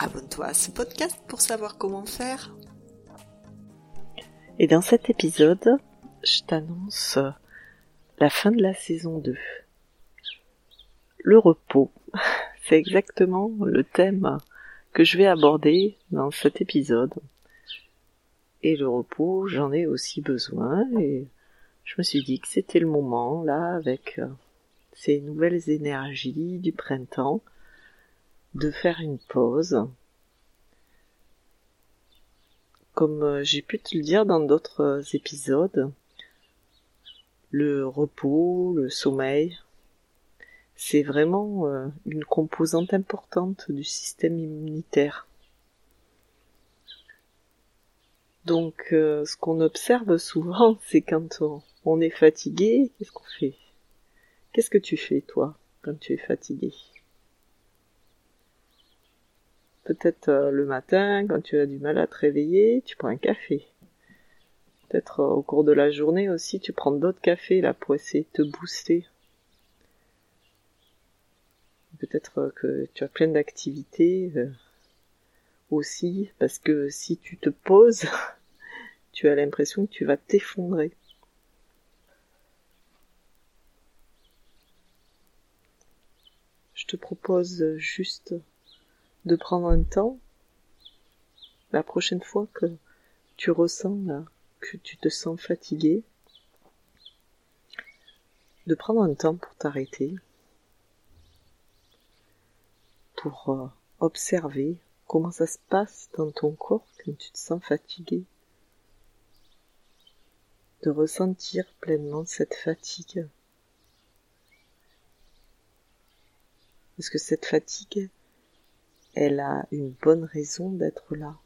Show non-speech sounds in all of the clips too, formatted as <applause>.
abonne-toi à ce podcast pour savoir comment faire. Et dans cet épisode, je t'annonce la fin de la saison 2. Le repos. <laughs> C'est exactement le thème que je vais aborder dans cet épisode. Et le repos, j'en ai aussi besoin et je me suis dit que c'était le moment, là, avec ces nouvelles énergies du printemps, de faire une pause. Comme euh, j'ai pu te le dire dans d'autres épisodes, le repos, le sommeil, c'est vraiment euh, une composante importante du système immunitaire. Donc euh, ce qu'on observe souvent, <laughs> c'est quand on, est fatigué, qu'est-ce qu'on fait? Qu'est-ce que tu fais toi quand tu es fatigué? Peut-être euh, le matin, quand tu as du mal à te réveiller, tu prends un café. Peut-être au cours de la journée aussi, tu prends d'autres cafés là pour essayer de te booster peut-être que tu as plein d'activités euh, aussi, parce que si tu te poses, <laughs> tu as l'impression que tu vas t'effondrer. Je te propose juste de prendre un temps la prochaine fois que tu ressens que tu te sens fatigué, de prendre un temps pour t'arrêter, pour euh, observer comment ça se passe dans ton corps quand tu te sens fatigué. De ressentir pleinement cette fatigue. Parce que cette fatigue, elle a une bonne raison d'être là.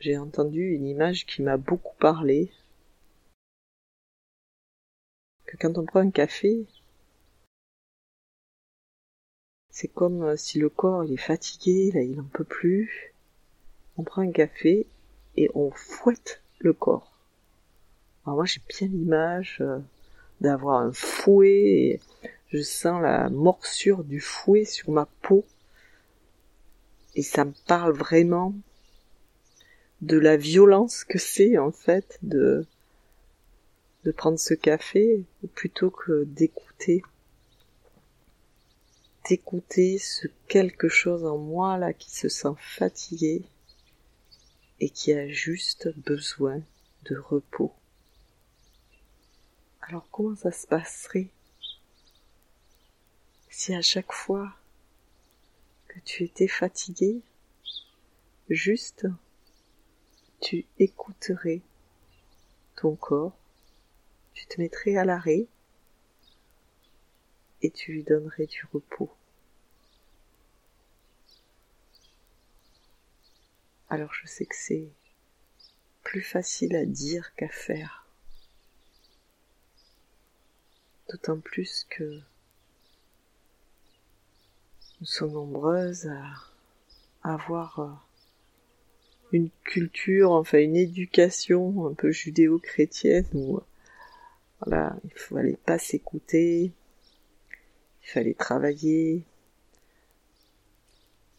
J'ai entendu une image qui m'a beaucoup parlé. Que quand on prend un café, c'est comme euh, si le corps il est fatigué, là il en peut plus. On prend un café et on fouette le corps. Alors moi j'ai bien l'image euh, d'avoir un fouet et je sens la morsure du fouet sur ma peau et ça me parle vraiment de la violence que c'est en fait de de prendre ce café plutôt que d'écouter d'écouter ce quelque chose en moi là qui se sent fatigué et qui a juste besoin de repos. Alors comment ça se passerait? Si à chaque fois que tu étais fatigué, juste tu écouterais ton corps, tu te mettrais à l'arrêt et tu lui donnerais du repos. Alors je sais que c'est plus facile à dire qu'à faire. D'autant plus que nous sommes nombreuses à avoir euh, une culture, enfin une éducation un peu judéo-chrétienne où voilà, il fallait pas s'écouter, il fallait travailler.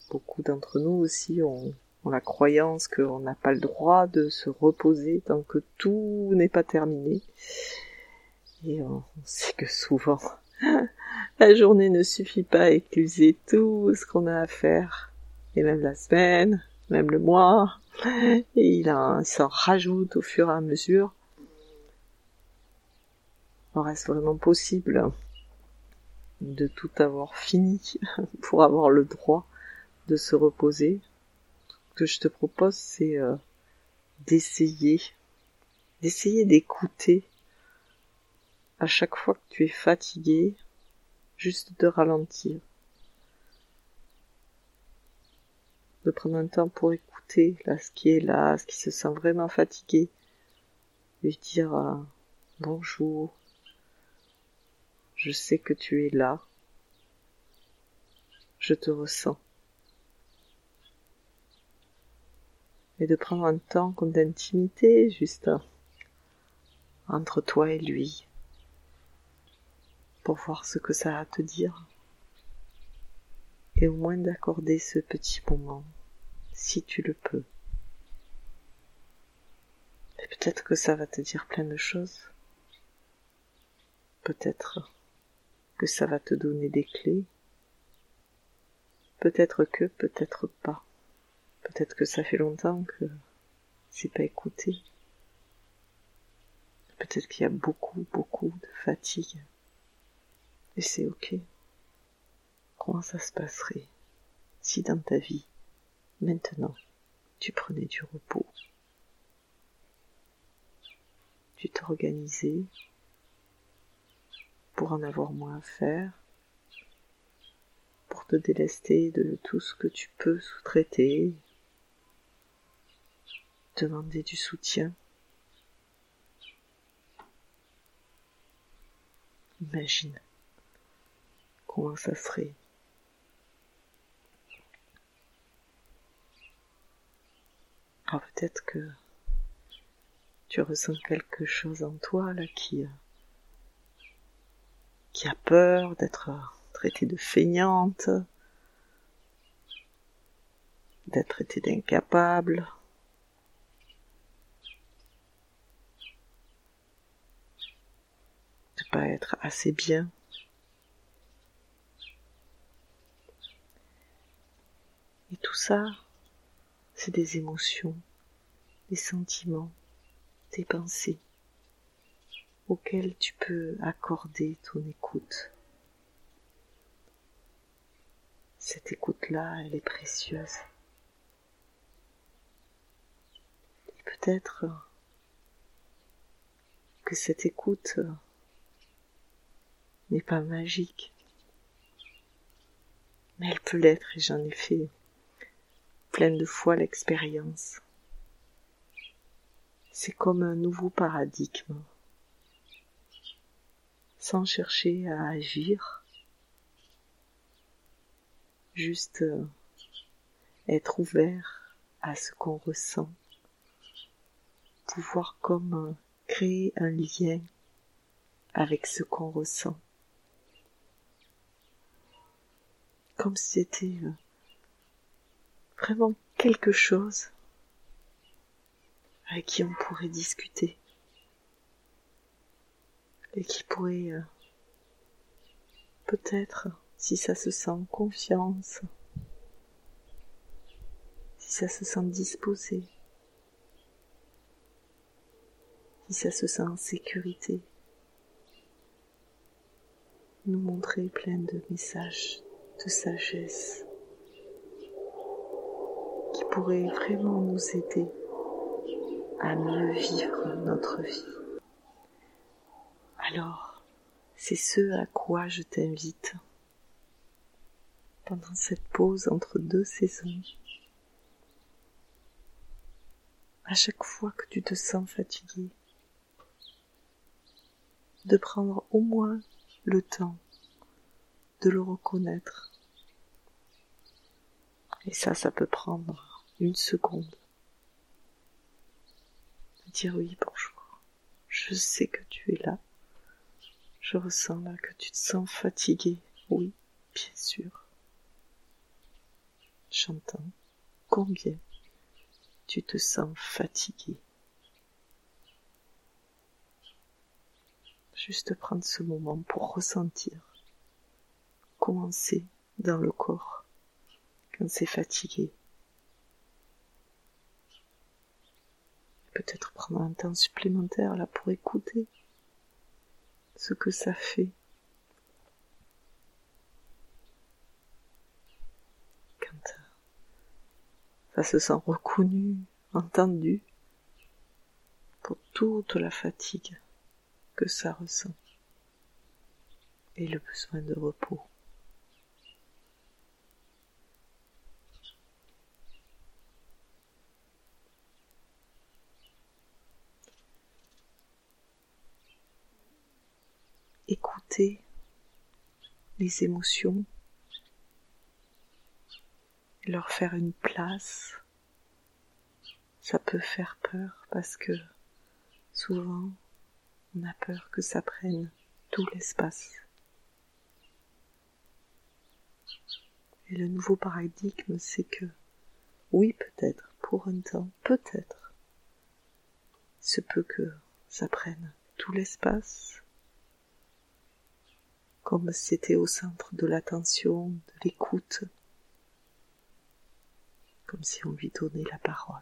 Beaucoup d'entre nous aussi ont la croyance qu'on n'a pas le droit de se reposer tant que tout n'est pas terminé. Et on sait que souvent, la journée ne suffit pas à écluser tout ce qu'on a à faire. Et même la semaine, même le mois. Et il, s'en rajoute au fur et à mesure. On reste vraiment possible de tout avoir fini <laughs> pour avoir le droit de se reposer que je te propose, c'est euh, d'essayer, d'essayer d'écouter à chaque fois que tu es fatigué, juste de ralentir. de prendre un temps pour écouter là ce qui est là, ce qui se sent vraiment fatigué, lui dire euh, bonjour, je sais que tu es là, je te ressens. Et de prendre un temps comme d'intimité juste entre toi et lui voir ce que ça a à te dire et au moins d'accorder ce petit moment, si tu le peux. Et peut-être que ça va te dire plein de choses. Peut-être que ça va te donner des clés. Peut-être que, peut-être pas. Peut-être que ça fait longtemps que c'est pas écouté. Peut-être qu'il y a beaucoup, beaucoup de fatigue. Et c'est ok. Comment ça se passerait si dans ta vie, maintenant, tu prenais du repos? Tu t'organisais pour en avoir moins à faire, pour te délester de tout ce que tu peux sous-traiter, demander du soutien? Imagine comment ça serait Alors peut-être que tu ressens quelque chose en toi là qui, qui a peur d'être traité de feignante, d'être traité d'incapable. de pas être assez bien. Et tout ça, c'est des émotions, des sentiments, des pensées auxquelles tu peux accorder ton écoute. Cette écoute-là, elle est précieuse. Et peut-être que cette écoute n'est pas magique, mais elle peut l'être et j'en ai fait pleine de foi l'expérience. C'est comme un nouveau paradigme. Sans chercher à agir, juste euh, être ouvert à ce qu'on ressent, pouvoir comme euh, créer un lien avec ce qu'on ressent. Comme si c'était euh, vraiment quelque chose avec qui on pourrait discuter et qui pourrait euh, peut-être, si ça se sent en confiance, si ça se sent disposé, si ça se sent en sécurité, nous montrer plein de messages de sagesse pourrait vraiment nous aider à mieux vivre notre vie. Alors, c'est ce à quoi je t'invite pendant cette pause entre deux saisons. À chaque fois que tu te sens fatigué, de prendre au moins le temps de le reconnaître. Et ça, ça peut prendre une seconde. Dire oui, bonjour. Je sais que tu es là. Je ressens là que tu te sens fatigué. Oui, bien sûr. J'entends combien tu te sens fatigué. Juste prendre ce moment pour ressentir comment dans le corps quand c'est fatigué. Peut-être prendre un temps supplémentaire là pour écouter ce que ça fait. Quand ça se sent reconnu, entendu, pour toute la fatigue que ça ressent et le besoin de repos. Les émotions, leur faire une place. Ça peut faire peur parce que souvent on a peur que ça prenne tout l'espace. Et le nouveau paradigme, c'est que oui, peut-être, pour un temps, peut-être, se peut que ça prenne tout l'espace, comme c'était au centre de l'attention, de l'écoute, comme si on lui donnait la parole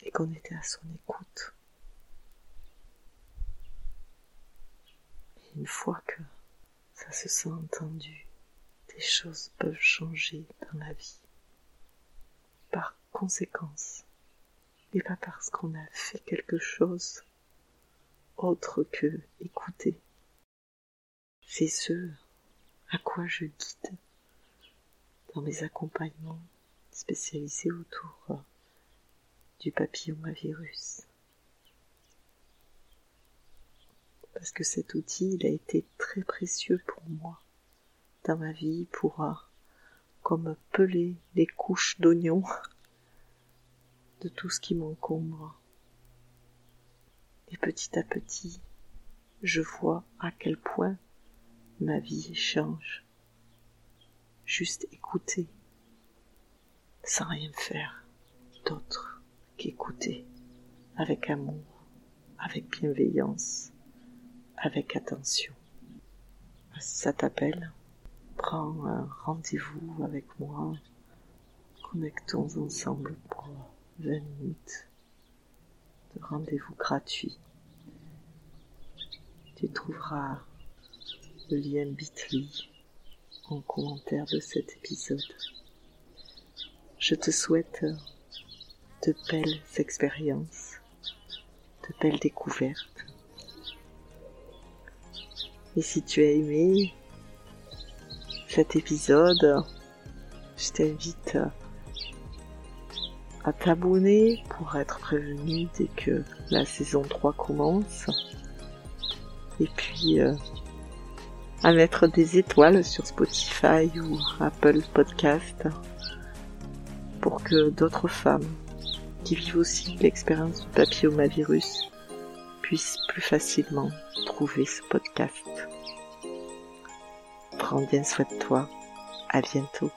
et qu'on était à son écoute. Une fois que ça se sent entendu, des choses peuvent changer dans la vie. Par conséquence, et pas parce qu'on a fait quelque chose autre que écouter. C'est ce à quoi je guide dans mes accompagnements spécialisés autour du papillomavirus. Parce que cet outil, il a été très précieux pour moi dans ma vie pour, comme peler les couches d'oignons <laughs> de tout ce qui m'encombre. Et petit à petit, je vois à quel point ma vie change. Juste écouter, sans rien faire d'autre qu'écouter, avec amour, avec bienveillance, avec attention. Ça t'appelle? Prends un rendez-vous avec moi, connectons ensemble pour 20 minutes de rendez-vous gratuit. Tu trouveras le lien Bitly en commentaire de cet épisode. Je te souhaite de belles expériences, de belles découvertes. Et si tu as aimé cet épisode, je t'invite à t'abonner pour être prévenu dès que la saison 3 commence. Et puis euh, à mettre des étoiles sur Spotify ou Apple Podcast pour que d'autres femmes qui vivent aussi l'expérience du papillomavirus puissent plus facilement trouver ce podcast. Prends bien soin de toi. À bientôt.